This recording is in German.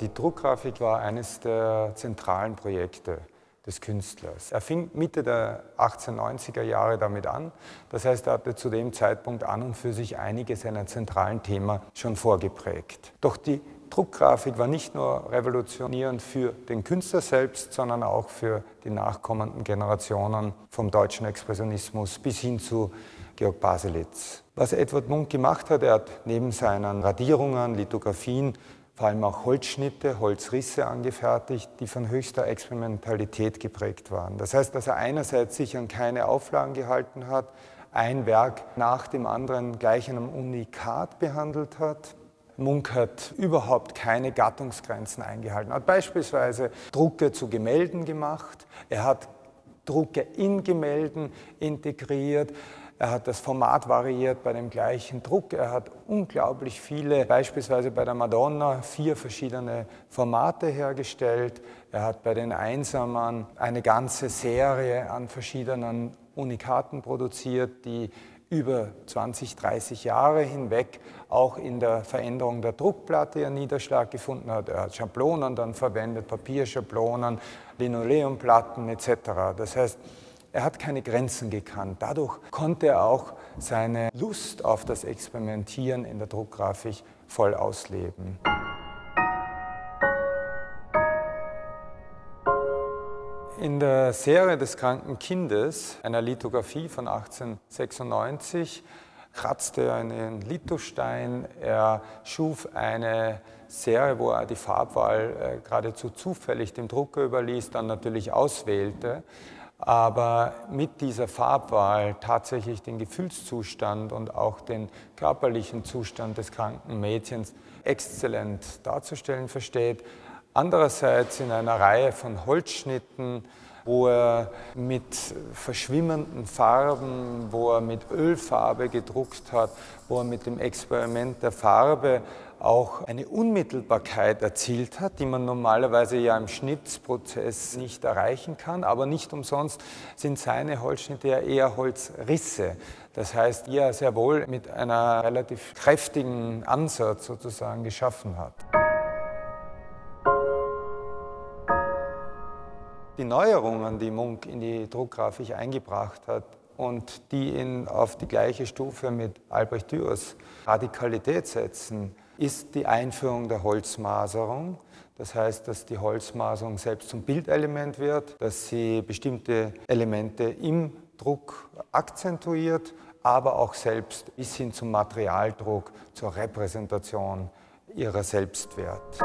Die Druckgrafik war eines der zentralen Projekte des Künstlers. Er fing Mitte der 1890er Jahre damit an. Das heißt, er hatte zu dem Zeitpunkt an und für sich einige seiner zentralen Themen schon vorgeprägt. Doch die Druckgrafik war nicht nur revolutionierend für den Künstler selbst, sondern auch für die nachkommenden Generationen vom deutschen Expressionismus bis hin zu Georg Baselitz. Was Edward Munk gemacht hat, er hat neben seinen Radierungen, Lithografien vor allem auch Holzschnitte, Holzrisse angefertigt, die von höchster Experimentalität geprägt waren. Das heißt, dass er einerseits sich an keine Auflagen gehalten hat, ein Werk nach dem anderen gleich einem Unikat behandelt hat. Munk hat überhaupt keine Gattungsgrenzen eingehalten. Er hat beispielsweise Drucke zu Gemälden gemacht, er hat Drucke in Gemälden integriert. Er hat das Format variiert bei dem gleichen Druck. Er hat unglaublich viele, beispielsweise bei der Madonna, vier verschiedene Formate hergestellt. Er hat bei den Einsamern eine ganze Serie an verschiedenen Unikaten produziert, die über 20, 30 Jahre hinweg auch in der Veränderung der Druckplatte ihren Niederschlag gefunden hat. Er hat Schablonen dann verwendet, Papierschablonen, Linoleumplatten etc. Das heißt, er hat keine Grenzen gekannt. Dadurch konnte er auch seine Lust auf das Experimentieren in der Druckgrafik voll ausleben. In der Serie des kranken Kindes, einer Lithografie von 1896, kratzte er einen Lithostein. Er schuf eine Serie, wo er die Farbwahl äh, geradezu zufällig dem Drucker überließ, dann natürlich auswählte aber mit dieser Farbwahl tatsächlich den Gefühlszustand und auch den körperlichen Zustand des kranken Mädchens exzellent darzustellen versteht. Andererseits in einer Reihe von Holzschnitten, wo er mit verschwimmenden Farben, wo er mit Ölfarbe gedruckt hat, wo er mit dem Experiment der Farbe auch eine Unmittelbarkeit erzielt hat, die man normalerweise ja im Schnittprozess nicht erreichen kann. Aber nicht umsonst sind seine Holzschnitte ja eher Holzrisse. Das heißt, die er sehr wohl mit einer relativ kräftigen Ansatz sozusagen geschaffen hat. Die Neuerungen, die Munk in die Druckgrafik eingebracht hat, und die ihn auf die gleiche Stufe mit Albrecht Dürers Radikalität setzen, ist die Einführung der Holzmaserung. Das heißt, dass die Holzmaserung selbst zum Bildelement wird, dass sie bestimmte Elemente im Druck akzentuiert, aber auch selbst bis hin zum Materialdruck, zur Repräsentation ihrer Selbstwert.